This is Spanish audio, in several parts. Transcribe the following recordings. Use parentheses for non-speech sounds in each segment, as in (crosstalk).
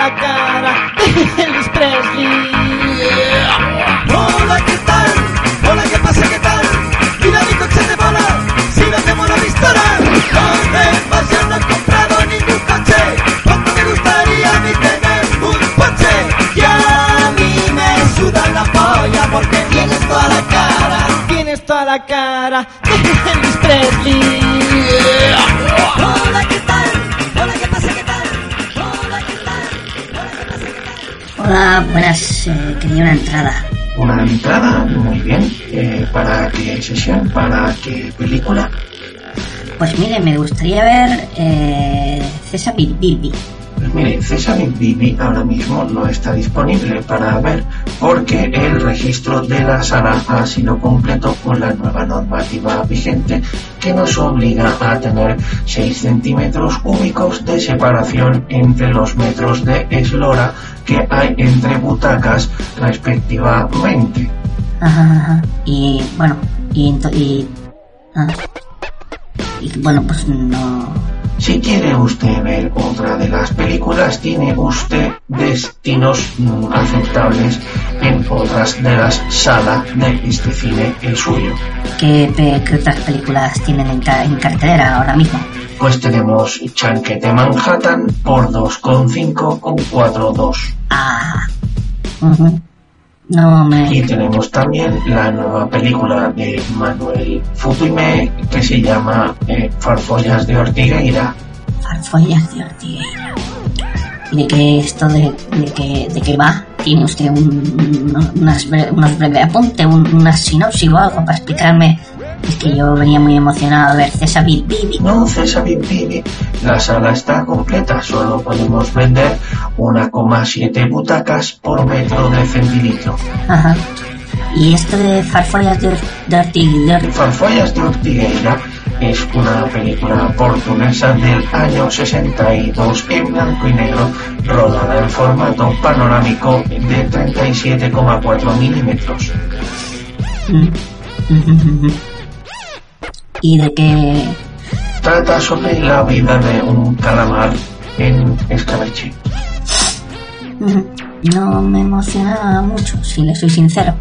la cara de Elvis Presley. Hola, ¿qué tal? Hola, ¿qué pasa? ¿Qué tal? Mira mi coche de bola, si no hacemos la pistola. ¿Dónde vas? Ya no he comprado ningún coche. ¿Cuánto me gustaría a mí tener un coche? Y a mí me suda la polla porque tienes toda la cara. Tienes toda la cara de Elvis Hola, buenas. eh, quería una entrada. Una entrada, muy bien. Eh, ¿Para qué sesión? ¿Para qué película? Pues mire, me gustaría ver eh, César Bilbi. Mire, César Bibi ahora mismo no está disponible para ver porque el registro de la sala ha sido completo con la nueva normativa vigente que nos obliga a tener 6 centímetros cúbicos de separación entre los metros de eslora que hay entre butacas respectivamente. Ajá, ajá. Y bueno, y, ah. y bueno, pues no. Si quiere usted ver otra de las películas, tiene usted destinos aceptables en otras de las salas de este cine, el suyo. ¿Qué, qué otras películas tienen en, ca- en cartelera ahora mismo? Pues tenemos Chanquete Manhattan por 2,5 con 4,2. Ah. ujú. No me. Y tenemos también la nueva película de Manuel Futuime que se llama eh, Farfollas de Ortigueira. Farfollas de Ortigueira. ¿Y de qué esto de, de qué, de qué va? ¿Tiene usted un, un- unas, unos breves apuntes, un, una sinopsis o algo para explicarme? Es que yo venía muy emocionado a ver César Bilbi. No, César Bibi, la sala está completa, solo podemos vender 1,7 butacas por metro de centilitro. Ajá. ¿Y esto de Farfollas de, Or- de Ortigueira? Farfollas de Ortigueira es una película portuguesa del año 62 en blanco y negro, rodada en formato panorámico de 37,4 milímetros. (laughs) ¿Y de qué? Trata sobre la vida de un calamar en escabeche. No me emociona mucho, si le soy sincero.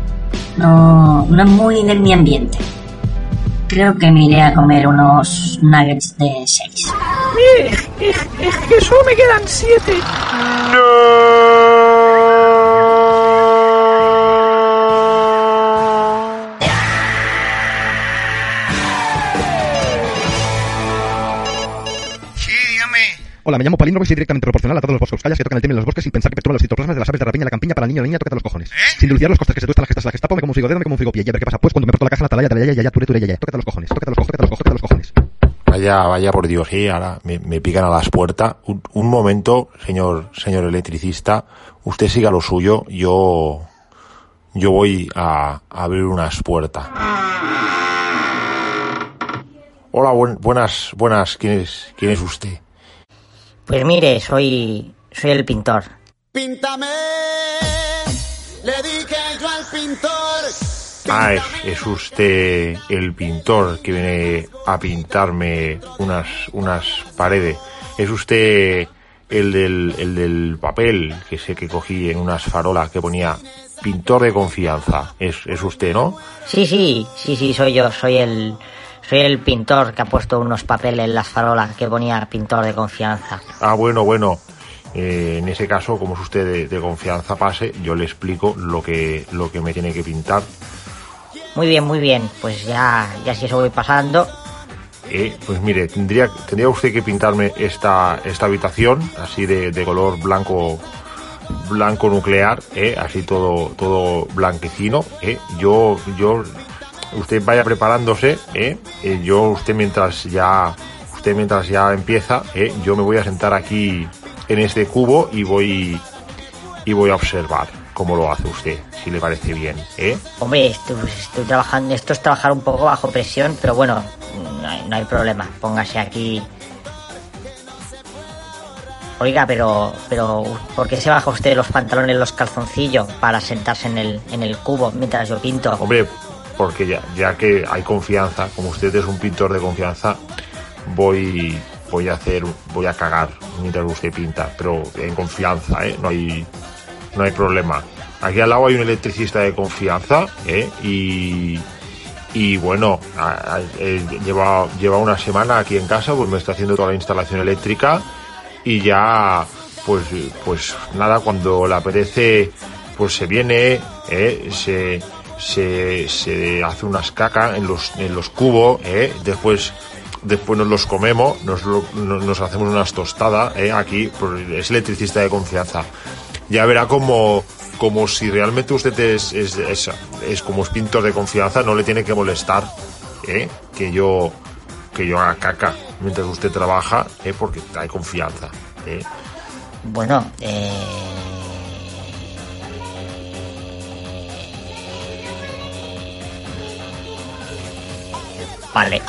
No, no es muy de mi ambiente. Creo que me iré a comer unos nuggets de 6. Mire, es, es que solo me quedan siete. Sí, Hola, me llamo Palíndromo y soy directamente proporcional a todos los boscoscallas que tocan el tema en los bosques sin pensar que perturban los citoplasmas de las aves de rapiña en la campiña para el niño o la niña, tócate los cojones. Sin dilucidar los costes que se tuestan las gestas la gestapo, me como un frigo dedo, me como un frigo pie. Y a ver qué pasa pues cuando me parto la caja en la atalaya de la yaya, yaya, ture, ture, yaya. Tócate los cojones, tócate los cojones, tócate los cojones, tócate los cojones. Vaya, vaya por Dios, sí, ahora me, me pican a las puertas. Un, un momento, señor, señor electricista, usted siga lo suyo, yo, yo voy a, a abrir unas puertas. Hola, buen- buenas, buenas, ¿quién es, quién es usted? Pues mire, soy, soy el pintor. Píntame, le dije yo al pintor. Ah, es, es usted el pintor que viene a pintarme unas, unas paredes. Es usted el del, el del papel que sé que cogí en unas farolas que ponía pintor de confianza. Es, es usted, ¿no? Sí, sí, sí, sí, soy yo, soy el, soy el pintor que ha puesto unos papeles en las farolas que ponía pintor de confianza. Ah, bueno, bueno. Eh, en ese caso, como es usted de, de confianza, pase, yo le explico lo que, lo que me tiene que pintar. Muy bien, muy bien, pues ya, ya si eso voy pasando. Eh, pues mire, tendría, tendría usted que pintarme esta, esta habitación, así de, de color blanco, blanco nuclear, eh, así todo, todo blanquecino, eh. Yo, yo, usted vaya preparándose, eh, eh, yo, usted mientras ya, usted mientras ya empieza, eh, yo me voy a sentar aquí en este cubo y voy, y voy a observar cómo lo hace usted, si le parece bien, eh. Hombre, estoy, estoy trabajando, esto es trabajar un poco bajo presión, pero bueno, no hay, no hay problema. Póngase aquí. Oiga, pero, pero, ¿por qué se baja usted los pantalones, los calzoncillos para sentarse en el, en el cubo mientras yo pinto? Hombre, porque ya, ya que hay confianza, como usted es un pintor de confianza, voy, voy a hacer, voy a cagar mientras usted pinta, pero en confianza, ¿eh? No hay, no hay problema. Aquí al lado hay un electricista de confianza, ¿eh? Y, y bueno, eh, lleva, lleva una semana aquí en casa, pues me está haciendo toda la instalación eléctrica y ya, pues, pues nada, cuando le apetece, pues se viene, se, se, se hace unas cacas en los, en los cubos, ¿eh? después, después nos los comemos, nos, lo- no- nos hacemos unas tostadas, ¿eh? aquí, pues, es electricista de confianza. Ya verá como, como si realmente usted es, es, es, es como es pintor de confianza, no le tiene que molestar, ¿eh? que yo, que yo haga caca mientras usted trabaja, ¿eh? porque hay confianza. ¿eh? Bueno, eh... Vale.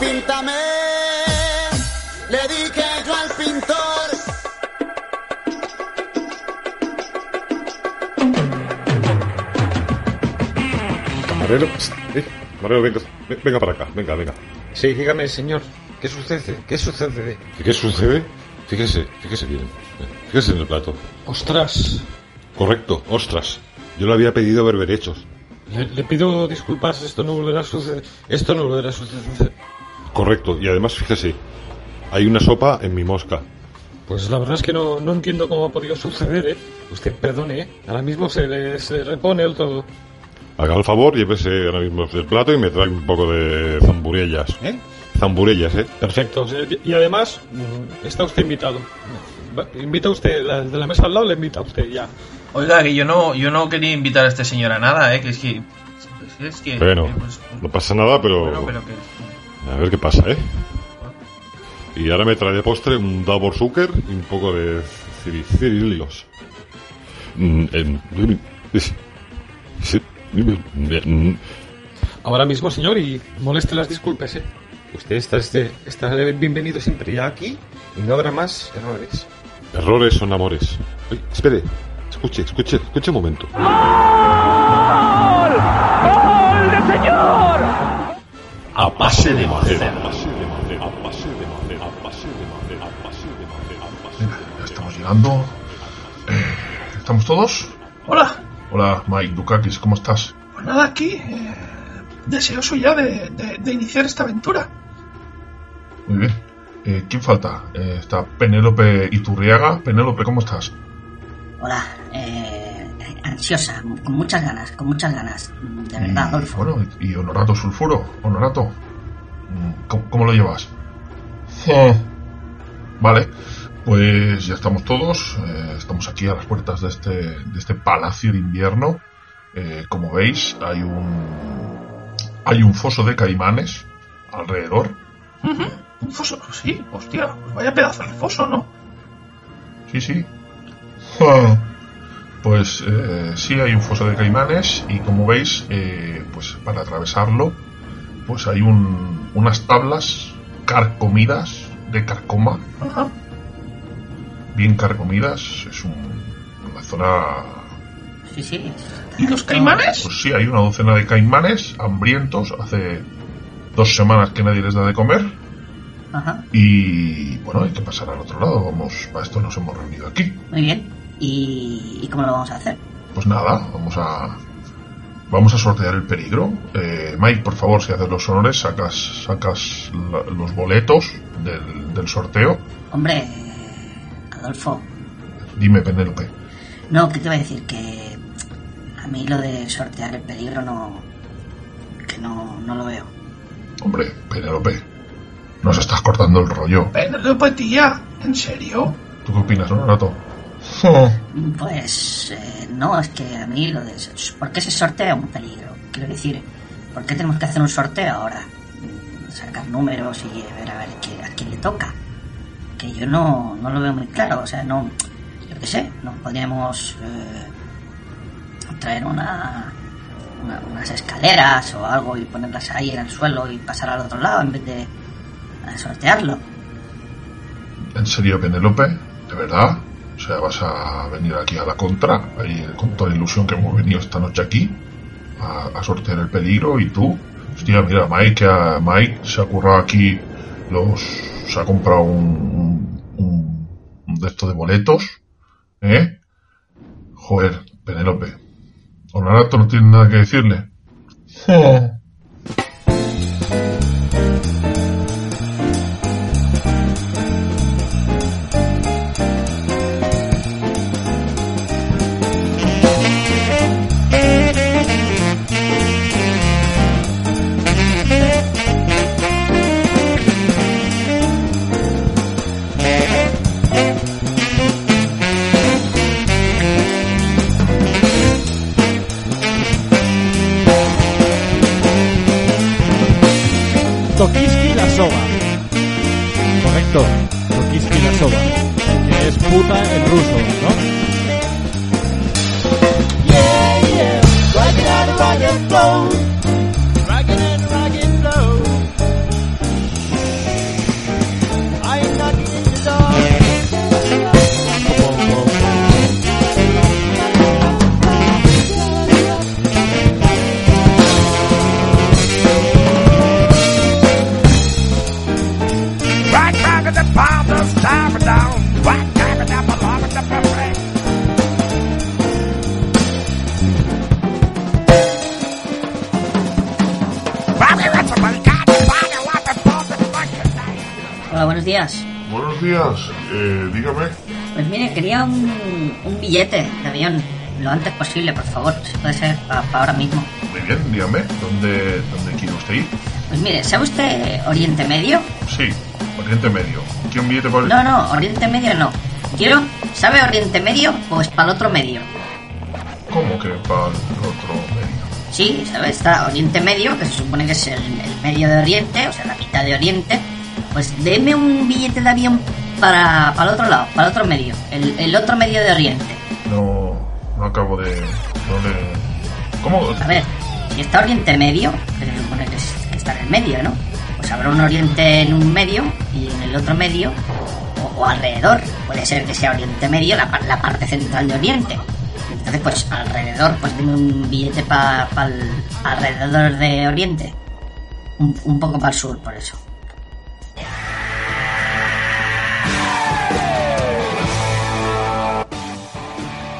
Píntame, le dije yo al pintor. Camarero, pst, eh, camarero, venga, ve- venga para acá, venga, venga. Sí, dígame, señor. ¿Qué sucede? ¿Qué sucede? ¿Qué sucede? Fíjese, fíjese bien. Fíjese en el plato. Ostras. Correcto, ostras. Yo le había pedido berberechos. Le, le pido disculpas, esto no volverá a suceder. Esto no volverá a suceder. Correcto, y además fíjese, hay una sopa en mi mosca. Pues la verdad es que no, no entiendo cómo ha podido suceder, ¿eh? Usted perdone, ¿eh? Ahora mismo se le se repone el todo. Haga el favor, llévese ahora mismo el plato y me trae un poco de zamburellas. ¿Eh? Zamburellas, ¿eh? Perfecto. Y además, mm, está usted invitado. Invita usted, la- de la mesa al lado le invita a usted ya. Oiga, que yo no, yo no quería invitar a este señor a nada, ¿eh? Que es que... Es que Bueno, eh, pues, no pasa nada, pero... bueno, pero que... A ver qué pasa, ¿eh? Y ahora me trae de postre un Davor Zucker y un poco de ciri- cirillos. Mm, em, mm, Ahora mismo, señor, y moleste las disculpas, ¿eh? Usted está, este, está bienvenido siempre ya aquí y no habrá más errores. Errores son amores. Ay, espere, escuche, escuche, escuche un momento. ¡Gol de señor! A base de madera. A base de madera. A base de madera. A base de madera. A base de madera. A base de madera. Ya estamos llegando. Eh, ¿Estamos todos? Hola, Hola, Mike Dukakis, ¿cómo estás? pues nada, aquí... eh, deseoso ya de, de- de iniciar esta aventura. Muy bien. Eh, ¿Quién falta? Eh, está Penélope Iturriaga. Penélope, ¿cómo estás? Hola, eh, ansiosa, con muchas ganas, con muchas ganas. De verdad, Y, Adolfo. bueno, y y Honorato Sulfuro. Honorato. mm, ¿Cómo, cómo lo llevas? Eh, Vale, pues ya estamos todos. eh, estamos aquí a las puertas de este, de este palacio de invierno. Eh, como veis, hay un hay un foso de caimanes alrededor. Un foso, sí, hostia, pues vaya pedazo de foso, ¿no? Sí, sí. Ah, Pues eh, sí, hay un foso de caimanes y como veis, eh, pues para atravesarlo, pues hay un, unas tablas carcomidas de carcoma, Ajá. bien carcomidas. Es un, una zona... Sí, sí. ¿Y los caimanes? Pues sí, hay una docena de caimanes hambrientos. Hace dos semanas que nadie les da de comer. Ajá, Y bueno, hay que pasar al otro lado. Vamos, para esto nos hemos reunido aquí. muy bien. ¿Y, y cómo lo vamos a hacer? Pues nada, vamos a vamos a sortear el peligro. Eh, Mike, por favor, si haces los honores, sacas sacas la- los boletos del, del sorteo. Hombre, Adolfo, Dime, Penélope. no, ¿qué te iba a decir? Que a mí lo de sortear el peligro no... que no, no lo veo. Hombre, Penélope, nos estás cortando el rollo. Penélope, tía, ¿en serio? ¿Tú qué opinas, Honorato? (laughs) Pues eh, no, es que a mí lo de... ¿Por qué se sortea un peligro? Quiero decir, ¿por qué tenemos que hacer un sorteo ahora? Mm, Sacar números y ver a ver qué- a quién le toca. Que yo no, no lo veo muy claro, o sea, no... Yo qué sé, no podríamos eh, traer una, una- unas escaleras o algo y ponerlas ahí en el suelo y pasar al otro lado en vez de sortearlo. ¿En serio, Penélope? ¿De verdad? O sea, ¿vas a venir aquí a la contra? Ahí, con toda la ilusión que hemos venido esta noche aquí. a, a sortear el peligro y tú, hostia, mira, Mike, ha- Mike se ha currado aquí los, se ha comprado un, un, un de estos de boletos, ¿eh? Joder, Penélope, Honorato no tiene nada que decirle. (laughs) Tokiski la soba. Correcto. Tokiski la soba. Que es puta en ruso, ¿no? Yeah, yeah, buenos días. Buenos días, eh, dígame. Pues mire, quería un, un billete de avión. Lo antes posible, por favor. Si puede ser para, ahora mismo. Muy bien, dígame, ¿dónde, dónde quiere usted ir? Pues mire, ¿sabe usted Oriente Medio? Sí, Oriente Medio. ¿Quiere un billete para No, no, Oriente Medio no. Quiero, ¿sabe Oriente Medio? Pues para el otro medio. ¿Cómo que para el otro medio? Sí, ¿sabes? Está Oriente Medio, que se supone que es el, el medio de Oriente, o sea, la mitad de Oriente. Pues deme un billete de avión para, para el otro lado, para el otro medio. El, el otro medio de Oriente. No, no acabo de... No le... ¿Cómo? A ver, si está Oriente Medio, que se supone que, es- que está en el medio, ¿no? Pues habrá un Oriente en un medio y en el otro medio, o, o alrededor. Puede ser que sea Oriente Medio la, la parte central de Oriente. Entonces, pues alrededor, pues dime un billete para el alrededor de Oriente. Un, un poco para el sur, por eso.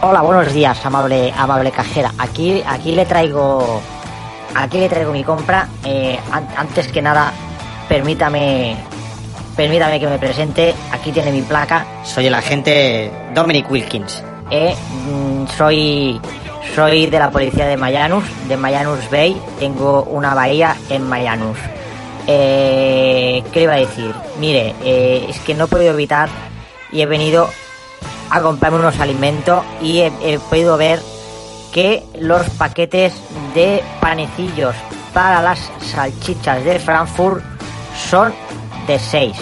Hola, buenos días, amable, amable cajera. Aquí, aquí le traigo, aquí le traigo mi compra. Eh, an- antes que nada, permítame, permítame que me presente. Aquí tiene mi placa. Soy el agente Dominic Wilkins. Eh, mm, soy, soy de la policía de Mayanus, de Mayanus Bay. Tengo una bahía en Mayanus. Eh, ¿Qué le iba a decir? Mire, es que no he podido evitar y he venido a comprarme unos alimentos y he, podido ver que los paquetes de panecillos para las salchichas de Frankfurt son de 6.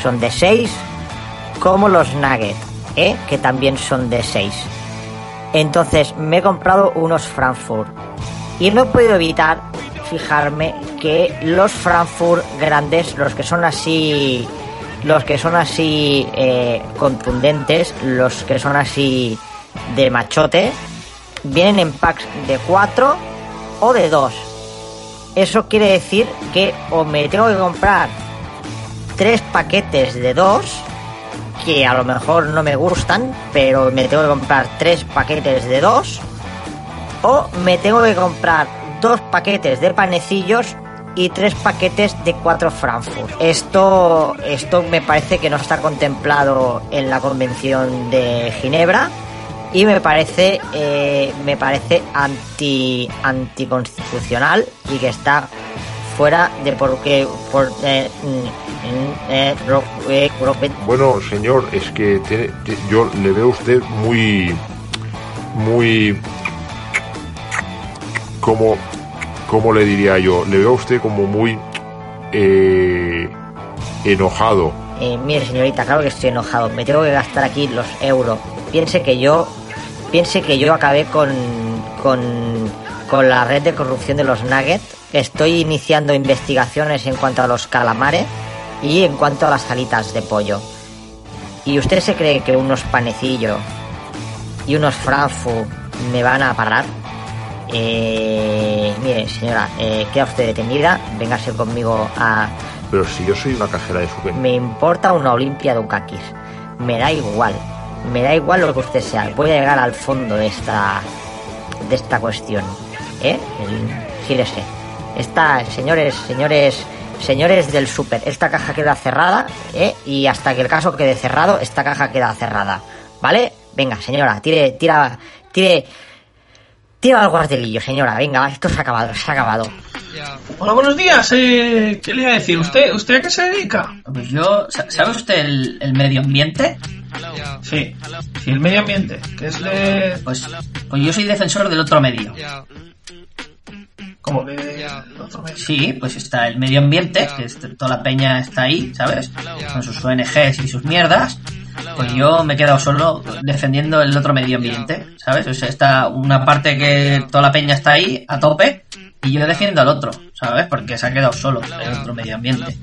Son de 6 como los nuggets, ¿eh? que también son de 6. Entonces me he comprado unos Frankfurt y no he podido evitar fijarme que los Frankfurt grandes, los que son así, los que son así eh, contundentes, los que son así de machote, vienen en packs de 4 o de 2. Eso quiere decir que o me tengo que comprar tres paquetes de 2 que a lo mejor no me gustan, pero me tengo que comprar tres paquetes de dos. O me tengo que comprar dos paquetes de panecillos y tres paquetes de cuatro Frankfurt. Esto, esto me parece que no está contemplado en la Convención de Ginebra y me parece, eh, me parece anti, anticonstitucional y que está fuera de porque por eh, mm, eh, ro- eh, ro- Bueno, señor, es que tiene- ti- yo le veo a usted muy, muy, como, ¿cómo le diría yo? Le veo a usted como muy eh, enojado. Eh, mire, señorita, claro que estoy enojado. Me tengo que gastar aquí los euros. Piense que yo, piense que yo acabé con, con, con la red de corrupción de los Nuggets. Estoy iniciando investigaciones en cuanto a los calamares y en cuanto a las alitas de pollo. ¿Y usted se cree que unos panecillos y unos Frankfurt me van a parar? Eh, mire, señora, eh, queda usted detenida. Véngase conmigo a. Pero si yo soy una cajera de super... Me importa una Olimpia de Ukakis. Me da igual. Me da igual lo que usted sea. Voy a llegar al fondo de esta. de esta cuestión. ¿Eh? El- Gírese. Esta, señores, señores. Señores del super, esta caja queda cerrada, ¿eh? Y hasta que el caso quede cerrado, esta caja queda cerrada. ¿Vale? Venga, señora, tire, tira, tire, tira al guardelillo, señora. Venga, esto se ha acabado, se ha acabado. Hola, buenos días. Eh, ¿Qué le iba a decir? ¿Usted, ¿Usted a qué se dedica? Pues yo, sa- ¿sabe usted el, el medio ambiente? Sí, sí, el medio ambiente, que es de... Pues, pues yo soy defensor del otro medio. ¿Cómo de otro medio? Sí, pues está el medio ambiente, que es- toda la peña está ahí, ¿sabes? Con sus ONGs y sus mierdas. Pues yo me he quedado solo defendiendo el otro medio ambiente, ¿sabes? O sea, está una parte que toda la peña está ahí a tope y yo defiendo al otro, ¿sabes? Porque se ha quedado solo el otro medio ambiente.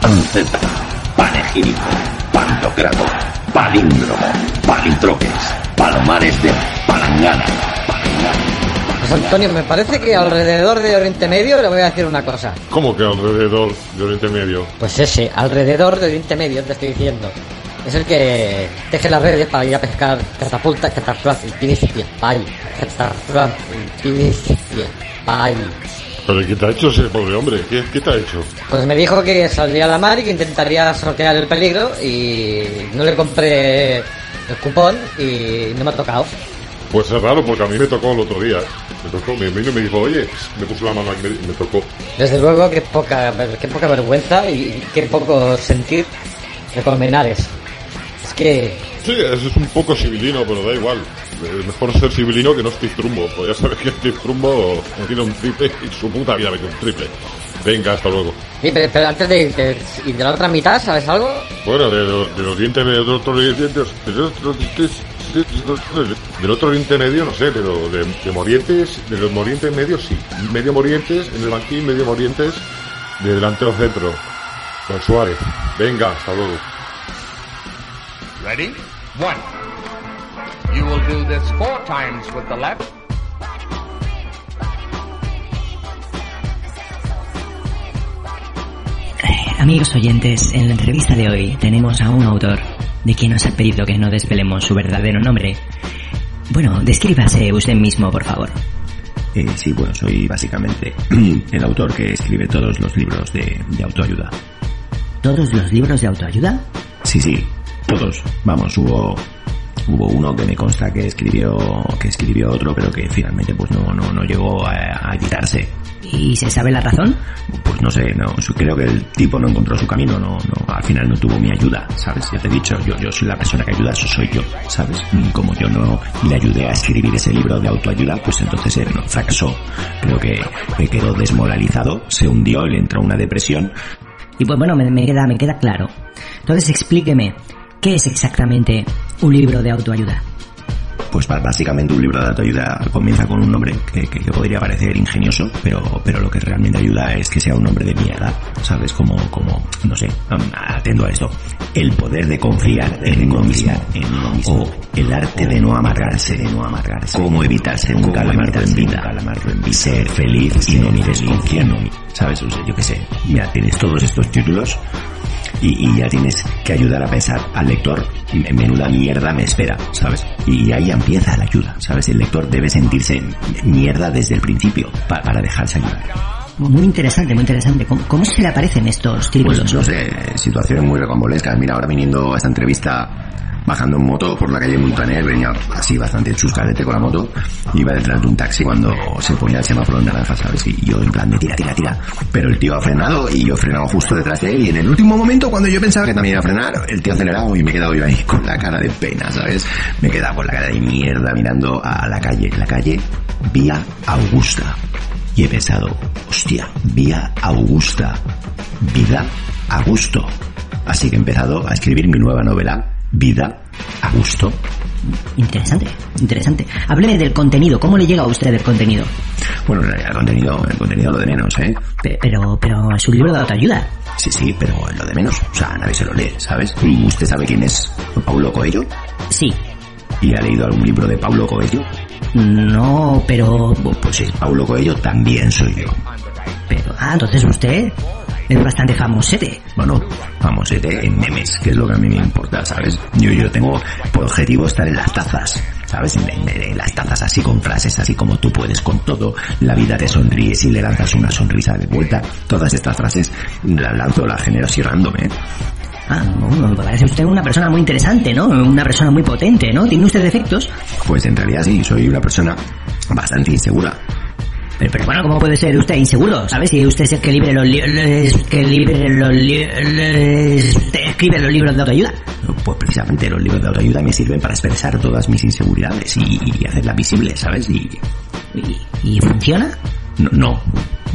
Panceta, panegírico, pantocrato, palíndromo, palintroques, palomares de palangana. Antonio, me parece que alrededor de Oriente Medio le voy a decir una cosa. ¿Cómo que alrededor de Oriente Medio? Pues ese, alrededor de Oriente Medio, te estoy diciendo. Es el que teje las redes para ir a pescar catapultas, catapultas, principio, pay, catapultas, pay. ¿Pero qué te ha hecho ese pobre hombre? ¿Qué, qué te ha hecho? Pues me dijo que saldría a la mar y que intentaría sortear el peligro y no le compré el cupón y no me ha tocado. Pues es raro porque a mí me tocó el otro día. Me tocó, vino y me dijo, oye, me puso la mano aquí y me, tocó. Desde luego, qué poca, qué poca vergüenza y qué poco sentir de Colmenares. Es que Sí, es un poco civilino, pero da igual. Es mejor ser civilino que no Steve Trumbo. Pues ya sabes que Steve Trumbo tiene un triple y su puta vida mete un triple. Venga, hasta luego. Sí, pero, pero antes de ¿y de la otra mitad, sabes algo? Bueno, de, lo- del Oriente Medio, del otro Oriente, del otro, del otro Oriente Medio, no sé, pero de, de Morientes, de los Morientes Medios sí. Medio Morientes en el banquín, medio Morientes de delantero centro. Con Suárez. Venga, hasta luego. Ready? One. You will do this four times with the left. Amigos oyentes, en la entrevista de hoy tenemos a un autor de quien nos ha pedido que no desvelemos su verdadero nombre. Bueno, descríbase usted mismo, por favor. Eh, sí, bueno, soy básicamente (clears throat) el autor que escribe todos los libros de, de autoayuda. ¿Todos los libros de autoayuda? Sí, sí, todos. Vamos, hubo hubo uno que me consta que escribió que escribió otro, pero que finalmente pues no no, no llegó a, a editarse. ¿Y se sabe la razón? Pues no sé, no, creo que el tipo no encontró su camino, no, no, al final no tuvo mi ayuda, ¿sabes? Ya te he dicho, yo, yo soy la persona que ayuda, eso soy yo, ¿sabes? Como yo no le ayudé a escribir ese libro de autoayuda, pues entonces él no, fracasó. Creo que, que quedó desmoralizado, se hundió, le entró una depresión. Y pues bueno, me, me queda, me queda claro. Entonces explíqueme, ¿qué es exactamente un libro de autoayuda? Pues básicamente un libro de autoayuda comienza con un nombre que, que- que podría parecer ingenioso, pero, pero lo que realmente ayuda es que sea un nombre de mierda, ¿sabes? Como, como, no sé, atendo a esto. El poder de confiar en uno mismo. O el arte de no amargarse, de no amargarse. Cómo evitar ser un calamardo en vida. Ser feliz y no mires con ¿sabes? O sea, yo qué sé. Mira, tienes todos estos títulos y, y ya tienes que ayudar a pensar al lector, "Me- menuda mierda me espera, ¿sabes? Y ahí empieza la ayuda, ¿sabes? El lector debe sentirse mierda desde el principio pa- para dejarse ayudar. Muy interesante, muy interesante. ¿Cómo, cómo se le aparecen estos títulos? Pues no sé, situaciones muy recombolescas. Mira, ahora viniendo a esta entrevista bajando en moto por la calle Montaner, venía así bastante chuscadete con la moto, iba detrás de un taxi cuando se ponía el semáforo en naranja, ¿sabes? Y yo en plan de tira, tira, tira. Pero el tío ha frenado y yo he frenado justo detrás de él y en el último momento cuando yo pensaba que también iba a frenar, el tío ha acelerado y me he quedado yo ahí (laughs) con la cara de pena, ¿sabes? Me he quedado con la cara de mierda mirando a la calle, la calle Vía Augusta. Y he pensado, hostia, Vía Augusta, vida a gusto. Así que he empezado a escribir mi nueva novela, Vida a gusto. Interesante, interesante. Hábleme del contenido. ¿Cómo le llega a usted el contenido? Bueno, en realidad el contenido, el contenido lo de menos, ¿eh? Pe- Pero, pero es un libro de autoayuda. Sí, sí, pero lo de menos. O sea, nadie se lo lee, ¿sabes? ¿Y ¿Usted sabe quién es Paulo Coelho? Sí. ¿Y ha leído algún libro de Paulo Coelho? No, pero... Pues es Paulo Coelho, también soy yo. Pero, ah, entonces usted es bastante famosete. Bueno, famosete en memes, que es lo que a mí me importa, ¿sabes? Yo, yo tengo por objetivo estar en las tazas, ¿sabes? En, en- en las tazas así con frases así como tú puedes con todo, la vida te sonríe si le lanzas una sonrisa de vuelta. Todas estas frases las lanzo, las genero así random, ¿eh? Ah, bueno, parece usted una persona muy interesante, ¿no? Una persona muy potente, ¿no? ¿Tiene usted defectos? Pues en realidad sí, soy una persona bastante insegura. Pero, pero bueno, ¿cómo puede ser usted inseguro? ¿Sabes? Si usted es el que libre los libros... que libre los libros... escribe los libros de autoayuda. Pues precisamente los libros de autoayuda me sirven para expresar todas mis inseguridades y, y hacerlas visibles, ¿sabes? Y... ¿Y funciona? No, no.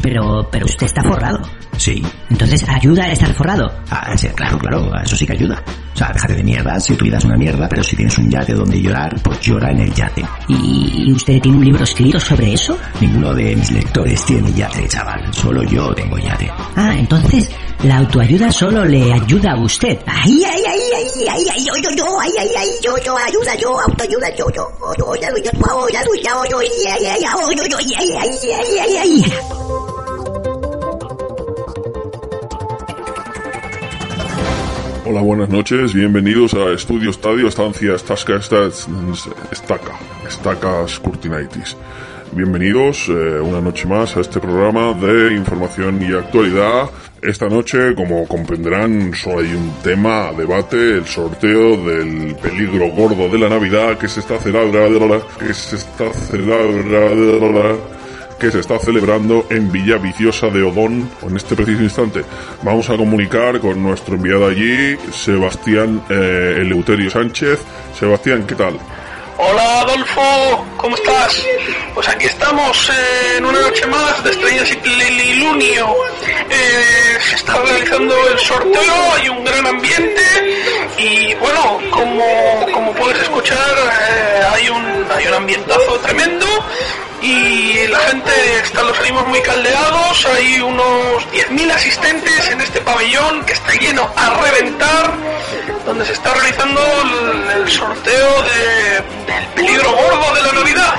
Pero, pero usted está forrado. Sí. Entonces, ¿ayuda a estar forrado? Ah, sí, claro, claro, eso sí que ayuda. O sea, déjate de mierda si tu vida es una mierda, pero si tienes un yate donde llorar, pues llora en el yate. ¿Y usted tiene un libro escrito sobre eso? Ninguno de mis lectores tiene yate, chaval. Solo yo tengo yate. Ah, entonces, la autoayuda solo le ayuda a usted. ¡Ay, ay, ay, ay, ay, ay, yo, yo, yo, ay, ay, ay, yo, yo, ayuda, yo, autoayuda, yo, yo, yo, yo, yo, yo, ya, yo, ya, ya, ya, yo, yo, ya, ya, ya, ya, ya, ya. Hola, buenas noches, bienvenidos a Estudio Estadio, Estancia Estasca, esta- Estaca, Estacas Curtinaitis. Bienvenidos eh, una noche más a este programa de información y actualidad. Esta noche, como comprenderán, solo hay un tema a debate, el sorteo del peligro gordo de la Navidad que se está celebrando, que se está celebrando que se está celebrando en Villa Viciosa de Odón en este preciso instante. Vamos a comunicar con nuestro enviado allí, Sebastián eh, Eleuterio Sánchez. Sebastián, ¿qué tal? Hola Adolfo, ¿cómo estás? Pues aquí estamos eh, en una noche más de Estrellas y Plenilunio. Eh, se está realizando el sorteo, hay un gran ambiente y bueno, como, como puedes escuchar, eh, hay, un, hay un ambientazo tremendo y la gente está los ánimos muy caldeados, hay unos 10.000 asistentes en este pabellón que está lleno a reventar, donde se está realizando el, sorteo de- del peligro gordo de la Navidad.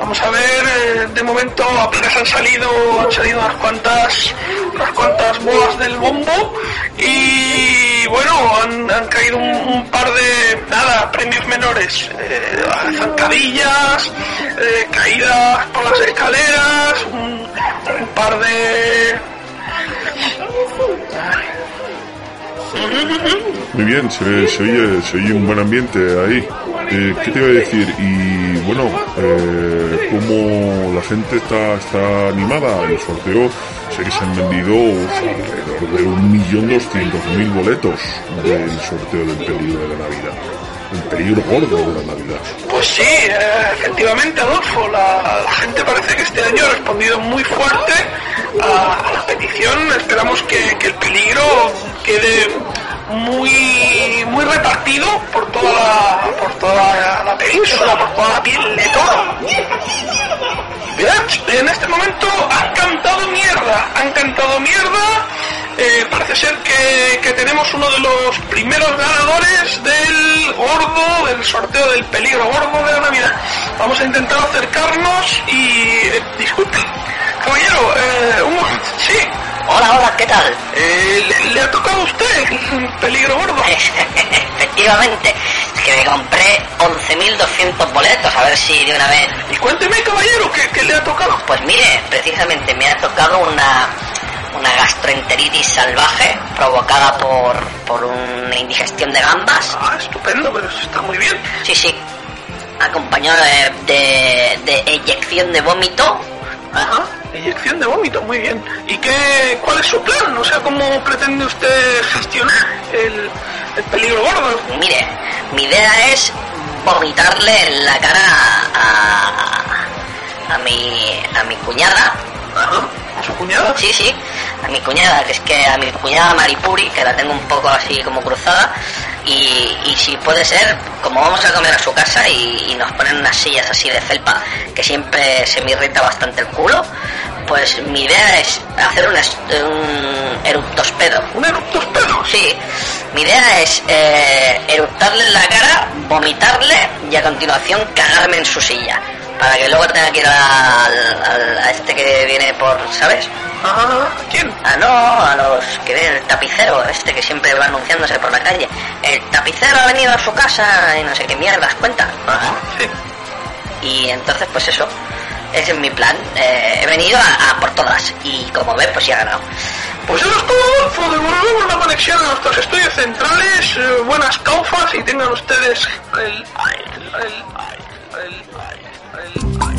Vamos a ver, eh, de momento apenas han salido, han salido unas cuantas, unas cuantas bolas del bombo y bueno, han, caído un, par de, nada, premios menores, eh, zancadillas, eh, caídas por las escaleras, un, par de... Muy bien, se, oye, se oye un buen ambiente ahí. ¿Qué te iba a decir? Y bueno, eh, como la gente está, está animada, el sorteo, sé que se han vendido alrededor de un millón doscientos mil boletos del sorteo del peligro de la Navidad. El peligro gordo de la Navidad. Pues sí, eh, efectivamente, Adolfo, la, la gente parece que este año ha respondido muy fuerte a, a la petición. Esperamos que, que el peligro quede muy muy repartido por toda la, por toda la, la península, por toda la piel de. Bien, en este momento han cantado mierda, han cantado mierda. Eh, parece ser que, que tenemos uno de los primeros ganadores del gordo, del sorteo del peligro gordo de la Navidad. Vamos a intentar acercarnos y... eh, disculpe, caballero, eh, un sí. Hola, hola, ¿qué tal? Eh, ¿le, le ha tocado a usted el peligro gordo? (laughs) Efectivamente, es que me compré 11.200 boletos, a ver si de una vez... Y cuénteme, caballero, ¿qué, qué le ha tocado? Pues mire, precisamente me ha tocado una, una gastroenteritis salvaje provocada por, por una indigestión de gambas. Ah, estupendo, pero eso está muy bien. Sí, sí. Acompañado de, de, de eyección de vómito. Ajá, eyección de vómito, muy bien. ¿Y qué, cuál es su plan? O sea, ¿cómo pretende usted gestionar el, el peligro gordo? Mire, mi idea es vomitarle en la cara a, a mi, a mi cuñada. ¿A su cuñada? Sí, sí, a mi cuñada, que es que a mi cuñada Maripuri, que la tengo un poco así como cruzada, y, y si puede ser, como vamos a comer a su casa y, y nos ponen unas sillas así de felpa, que siempre se me irrita bastante el culo, Pues mi idea es hacer un, un eructospedo. ¿Un eructospedo? Sí. Mi idea es eh, eructarle en la cara, vomitarle y a continuación cagarme en su silla. Para que luego tenga que ir al, al- a este que viene por, ¿sabes? Ah, ¿quién? Ah, no, a los que viene el tapicero, este que siempre va anunciándose por la calle. El tapicero ha venido a su casa y no sé qué mierdas cuenta. sí. Y entonces, pues eso, ese es mi plan. Eh, he venido a, por todas y como ves, pues ya he ganado. Pues eso es todo. Devolvemos la conexión a nuestros estudios centrales. eh, buenas caufas y tengan ustedes el... el, el, el